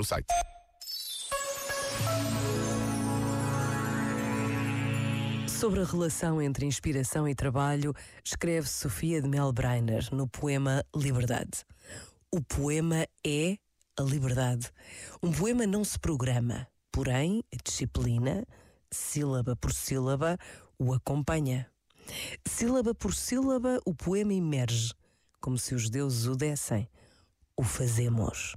no site. Sobre a relação entre inspiração e trabalho, escreve Sofia de Melbreiner no poema Liberdade. O poema é a liberdade. Um poema não se programa, porém a disciplina, sílaba por sílaba, o acompanha. Sílaba por sílaba, o poema emerge, como se os deuses o dessem. O fazemos.